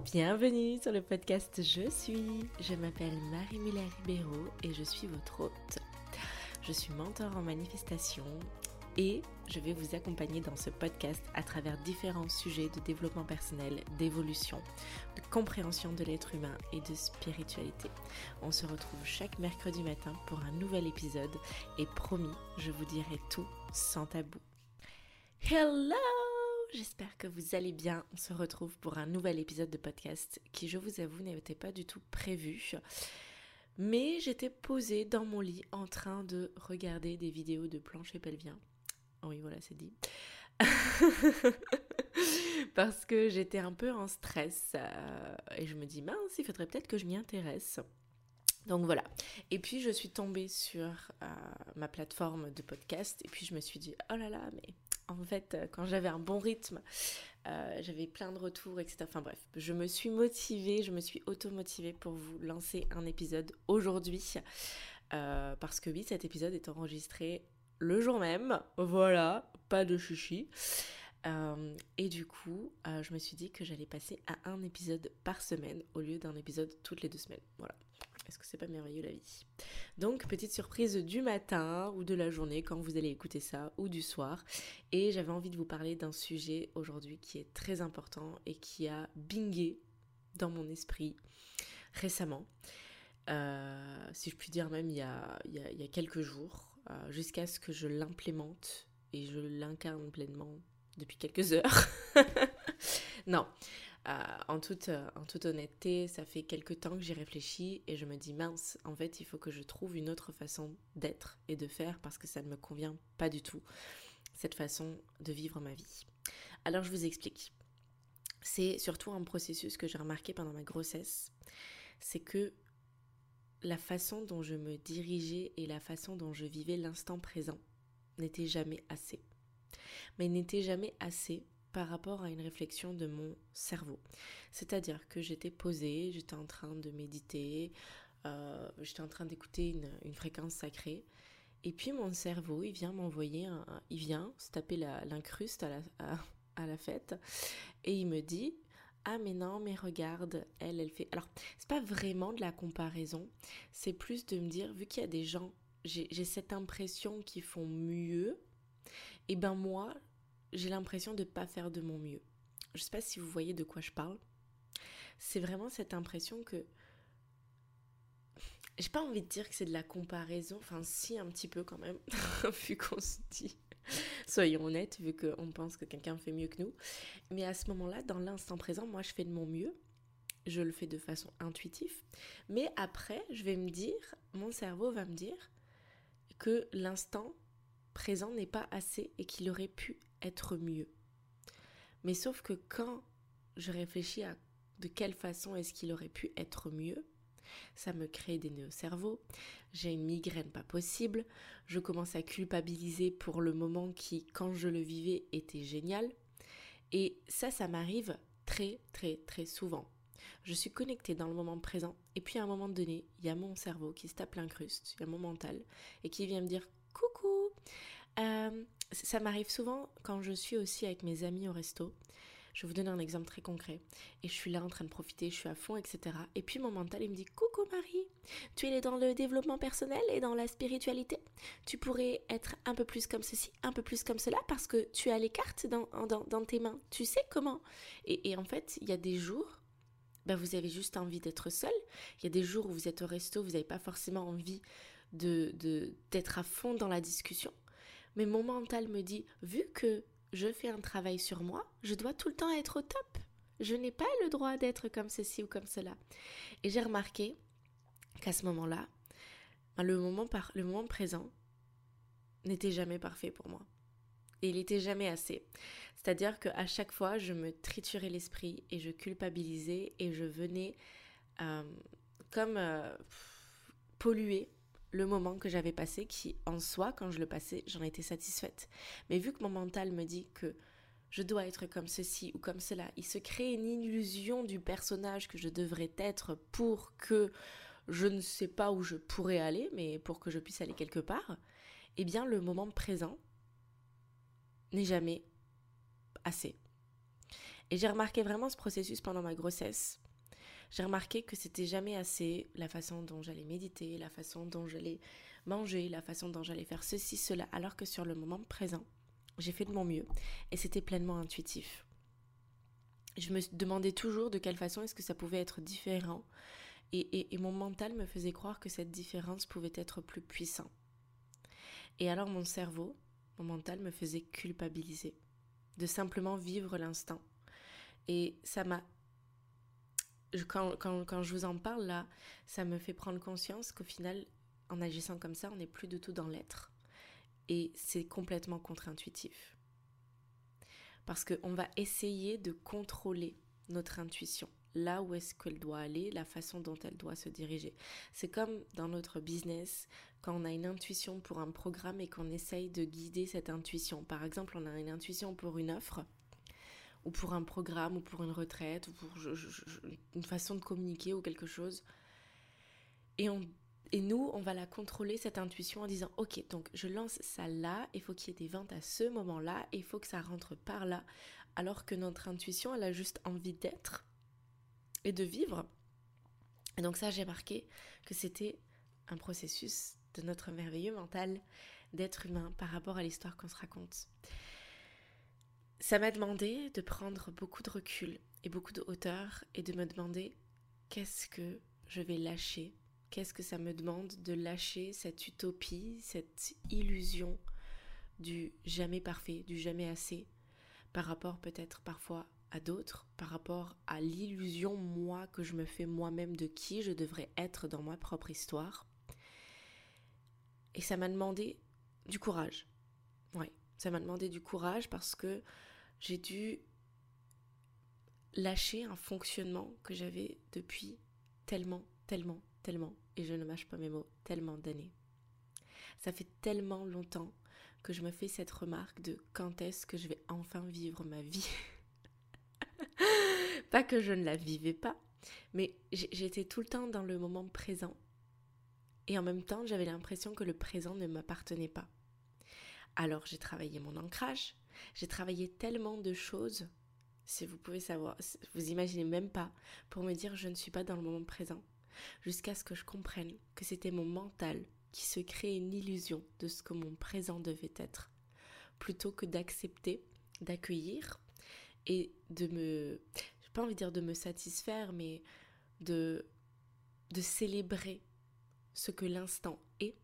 Bienvenue sur le podcast Je suis. Je m'appelle Marie-Mila Ribeiro et je suis votre hôte. Je suis mentor en manifestation et je vais vous accompagner dans ce podcast à travers différents sujets de développement personnel, d'évolution, de compréhension de l'être humain et de spiritualité. On se retrouve chaque mercredi matin pour un nouvel épisode et promis, je vous dirai tout sans tabou. Hello J'espère que vous allez bien. On se retrouve pour un nouvel épisode de podcast qui, je vous avoue, n'était pas du tout prévu. Mais j'étais posée dans mon lit en train de regarder des vidéos de plancher pelvien. Oui, voilà, c'est dit. Parce que j'étais un peu en stress euh, et je me dis, mince, il faudrait peut-être que je m'y intéresse. Donc voilà. Et puis je suis tombée sur euh, ma plateforme de podcast et puis je me suis dit, oh là là, mais en fait, euh, quand j'avais un bon rythme, euh, j'avais plein de retours, etc. Enfin bref, je me suis motivée, je me suis auto-motivée pour vous lancer un épisode aujourd'hui. Euh, parce que oui, cet épisode est enregistré le jour même. Voilà, pas de chichi. et du coup, je me suis dit que j'allais passer à un épisode par semaine au lieu d'un épisode toutes les deux semaines. Voilà. Est-ce que c'est pas merveilleux la vie? Donc, petite surprise du matin ou de la journée quand vous allez écouter ça ou du soir. Et j'avais envie de vous parler d'un sujet aujourd'hui qui est très important et qui a bingé dans mon esprit récemment. Euh, si je puis dire même il y a, il y a, quelques jours, euh, jusqu'à ce que je l'implémente et je l'incarne pleinement depuis quelques heures. non, en, toute, euh, en toute honnêteté, ça fait quelques temps que j'y réfléchis et je me dis mince, en fait, il faut que je trouve une autre façon d'être et de faire parce que ça ne me convient pas du tout, cette façon de vivre ma vie. Alors je vous explique. C'est surtout un processus que j'ai remarqué pendant ma grossesse, c'est que la façon dont je me dirigeais et la façon dont je vivais l'instant présent n'était jamais assez. Mais n'était jamais assez par rapport à une réflexion de mon cerveau. C'est-à-dire que j'étais posée, j'étais en train de méditer, euh, j'étais en train d'écouter une, fréquence sacrée. Et puis mon cerveau, il vient m'envoyer, il vient se taper l'incruste à la, à, la fête et il me dit ah mais non mais regarde elle elle fait alors c'est pas vraiment de la comparaison c'est plus de me dire vu qu'il y a des gens j'ai cette impression qu'ils font mieux et ben moi j'ai l'impression de ne pas faire de mon mieux. Je ne sais pas si vous voyez de quoi je parle. C'est vraiment cette impression que j'ai pas envie de dire que c'est de la comparaison, enfin si un petit peu quand même, vu qu'on se dit, soyons honnêtes, vu qu'on pense que quelqu'un fait mieux que nous. Mais à ce moment-là, dans l'instant présent, moi je fais de mon mieux, je le fais de façon intuitive, mais après je vais me dire, mon cerveau va me dire que l'instant présent n'est pas assez et qu'il aurait pu être mieux. Mais sauf que quand je réfléchis à de quelle façon est-ce qu'il aurait pu être mieux, ça me crée des nœuds au cerveau, j'ai une migraine pas possible, je commence à culpabiliser pour le moment qui, quand je le vivais, était génial. Et ça, ça m'arrive très très très souvent. Je suis connectée dans le moment présent et puis à un moment donné, il y a mon cerveau qui se tape l'incruste, il y a mon mental et qui vient me dire coucou. Euh, ça m'arrive souvent quand je suis aussi avec mes amis au resto. Je vais vous donner un exemple très concret. Et je suis là en train de profiter, je suis à fond, etc. Et puis mon mental, il me dit Coucou Marie, tu es dans le développement personnel et dans la spiritualité. Tu pourrais être un peu plus comme ceci, un peu plus comme cela, parce que tu as les cartes dans, dans, tes mains. Tu sais comment. Et, en fait, il y a des jours ben vous avez juste envie d'être seul. Il y a des jours où vous êtes au resto, vous n'avez pas forcément envie de d'être à fond dans la discussion. Mais mon mental me dit, vu que je fais un travail sur moi, je dois tout le temps être au top. Je n'ai pas le droit d'être comme ceci ou comme cela. Et j'ai remarqué qu'à ce moment-là, ben, le moment, par, le moment présent n'était jamais parfait pour moi. Et il n'était jamais assez. C'est-à-dire qu'à chaque fois, je me triturais l'esprit et je culpabilisais et je venais euh, comme euh, polluer le moment que j'avais passé qui, en soi, quand je le passais, j'en étais satisfaite. Mais vu que mon mental me dit que je dois être comme ceci ou comme cela, il se crée une illusion du personnage que je devrais être pour que je ne sais pas où je pourrais aller, mais pour que je puisse aller quelque part, eh bien le moment présent n'est jamais assez. Et j'ai remarqué vraiment ce processus pendant ma grossesse. J'ai remarqué que c'était jamais assez la façon dont j'allais méditer, la façon dont j'allais manger, la façon dont j'allais faire ceci, cela, alors que sur le moment présent, j'ai fait de mon mieux et c'était pleinement intuitif. Je me demandais toujours de quelle façon est-ce que ça pouvait être différent et, et, mon mental me faisait croire que cette différence pouvait être plus puissant. Et alors mon cerveau, mon mental me faisait culpabiliser de simplement vivre l'instant. Et ça m'a... Quand, quand, quand, je vous en parle là, ça me fait prendre conscience qu'au final, en agissant comme ça, on n'est plus du tout dans l'être. Et c'est complètement contre-intuitif. Parce qu'on va essayer de contrôler notre intuition, là où est-ce qu'elle doit aller, la façon dont elle doit se diriger. C'est comme dans notre business, quand on a une intuition pour un programme et qu'on essaye de guider cette intuition. Par exemple, on a une intuition pour une offre, ou pour un programme, ou pour une retraite, ou pour une façon de communiquer, ou quelque chose. Et nous, on va la contrôler, cette intuition, en disant, OK, donc je lance ça là, il faut qu'il y ait des ventes à ce moment-là, il faut que ça rentre par là, alors que notre intuition, elle a juste envie d'être et de vivre. Et donc ça, j'ai marqué que c'était un processus de notre merveilleux mental d'être humain par rapport à l'histoire qu'on se raconte. Ça m'a demandé de prendre beaucoup de recul et beaucoup de hauteur et de me demander qu'est-ce que je vais lâcher Qu'est-ce que ça me demande de lâcher cette utopie, cette illusion du jamais parfait, du jamais assez, par rapport peut-être parfois à d'autres, par rapport à l'illusion moi que je me fais moi-même de qui je devrais être dans ma propre histoire. Et ça m'a demandé du courage. Oui, ça m'a demandé du courage parce que j'ai dû lâcher un fonctionnement que j'avais depuis tellement, tellement, tellement, et je ne mâche pas mes mots, tellement d'années. Ça fait tellement longtemps que je me fais cette remarque de quand est-ce que je vais enfin vivre ma vie. pas que je ne la vivais pas, mais j'étais tout le temps dans le moment présent. Et en même temps, j'avais l'impression que le présent ne m'appartenait pas. Alors j'ai travaillé mon ancrage, j'ai travaillé tellement de choses, si vous pouvez savoir, vous imaginez même pas, pour me dire je ne suis pas dans le moment présent. Jusqu'à ce que je comprenne que c'était mon mental qui se créait une illusion de ce que mon présent devait être, plutôt que d'accepter, d'accueillir et de me, j'ai pas envie de dire de me satisfaire, mais de, de célébrer ce que l'instant est,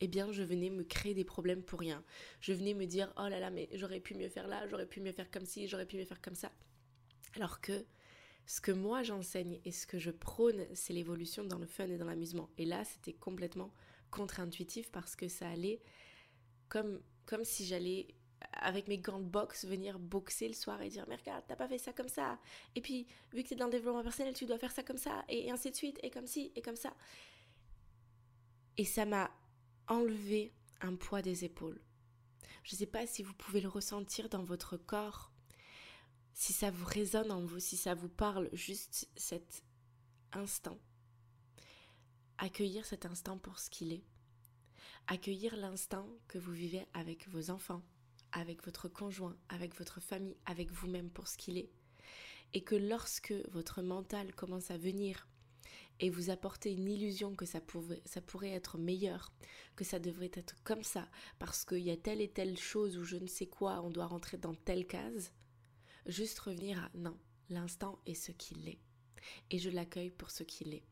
eh bien, je venais me créer des problèmes pour rien. Je venais me dire, oh là là, mais j'aurais pu mieux faire là, j'aurais pu mieux faire comme ci, j'aurais pu mieux faire comme ça. Alors que ce que moi j'enseigne et ce que je prône, c'est l'évolution dans le fun et dans l'amusement. Et là, c'était complètement contre-intuitif parce que ça allait comme, comme si j'allais avec mes gants de boxe venir boxer le soir et dire mais regarde t'as pas fait ça comme ça et puis vu que tu es dans le développement personnel tu dois faire ça comme ça et ainsi de suite et comme ci et comme ça et ça m'a enlevé un poids des épaules je ne sais pas si vous pouvez le ressentir dans votre corps si ça vous résonne en vous, si ça vous parle, juste cet instant. Accueillir cet instant pour ce qu'il est. Accueillir l'instant que vous vivez avec vos enfants, avec votre conjoint, avec votre famille, avec vous-même pour ce qu'il est. Et que lorsque votre mental commence à venir et vous apporter une illusion que ça, ça pourrait être meilleur, que ça devrait être comme ça, parce qu'il y a telle et telle chose ou je ne sais quoi, on doit rentrer dans telle case, Juste revenir à non, l'instant est ce qu'il est. Et je l'accueille pour ce qu'il est.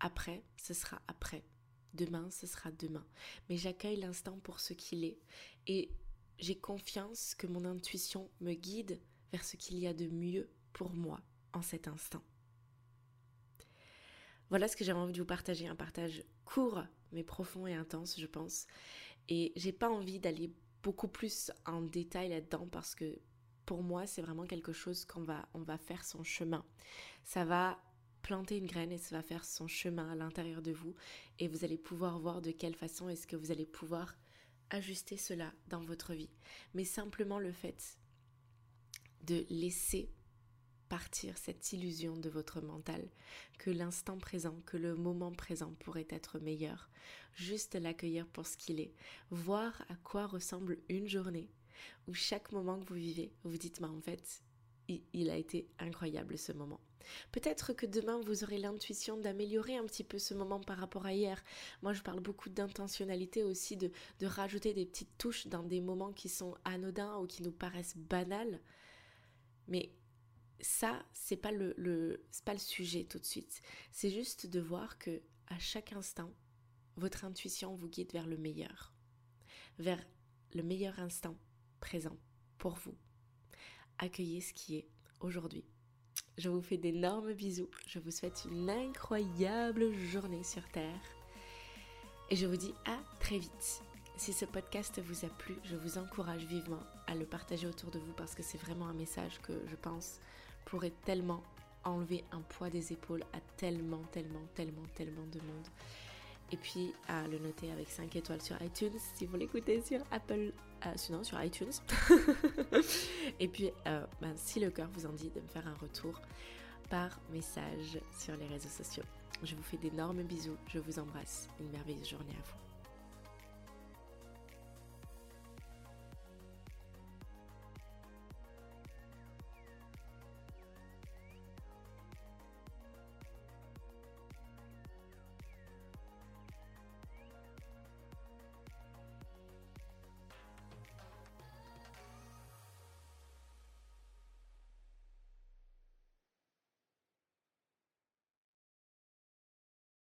Après, ce sera après. Demain, ce sera demain. Mais j'accueille l'instant pour ce qu'il est. Et j'ai confiance que mon intuition me guide vers ce qu'il y a de mieux pour moi en cet instant. Voilà ce que j'avais envie de vous partager, un partage court mais profond et intense, je pense. Et j'ai pas envie d'aller beaucoup plus en détail là-dedans parce que pour moi, c'est vraiment quelque chose qu'on va, faire son chemin. Ça va planter une graine et ça va faire son chemin à l'intérieur de vous et vous allez pouvoir voir de quelle façon est-ce que vous allez pouvoir ajuster cela dans votre vie. Mais simplement le fait de laisser partir cette illusion de votre mental que l'instant présent, que le moment présent pourrait être meilleur. Juste l'accueillir pour ce qu'il est. Voir à quoi ressemble une journée où chaque moment que vous vivez, vous dites, mais en fait, il a été incroyable ce moment. Peut-être que demain, vous aurez l'intuition d'améliorer un petit peu ce moment par rapport à hier. Moi, je parle beaucoup d'intentionnalité aussi, de, de rajouter des petites touches dans des moments qui sont anodins ou qui nous paraissent banals. Mais ça, c'est pas le, le pas le sujet tout de suite. C'est juste de voir que à chaque instant, votre intuition vous guide vers le meilleur, vers le meilleur instant présent pour vous. Accueillez ce qui est aujourd'hui. Je vous fais d'énormes bisous. Je vous souhaite une incroyable journée sur Terre. Et je vous dis à très vite. Si ce podcast vous a plu, je vous encourage vivement à le partager autour de vous parce que c'est vraiment un message que je pense pourrait tellement enlever un poids des épaules à tellement, tellement, tellement, tellement de monde. Et puis à le noter avec 5 étoiles sur iTunes si vous l'écoutez sur Apple, euh, sinon sur iTunes. et puis euh, ben, si le cœur vous en dit de me faire un retour par message sur les réseaux sociaux. Je vous fais d'énormes bisous, je vous embrasse, une merveilleuse journée à vous.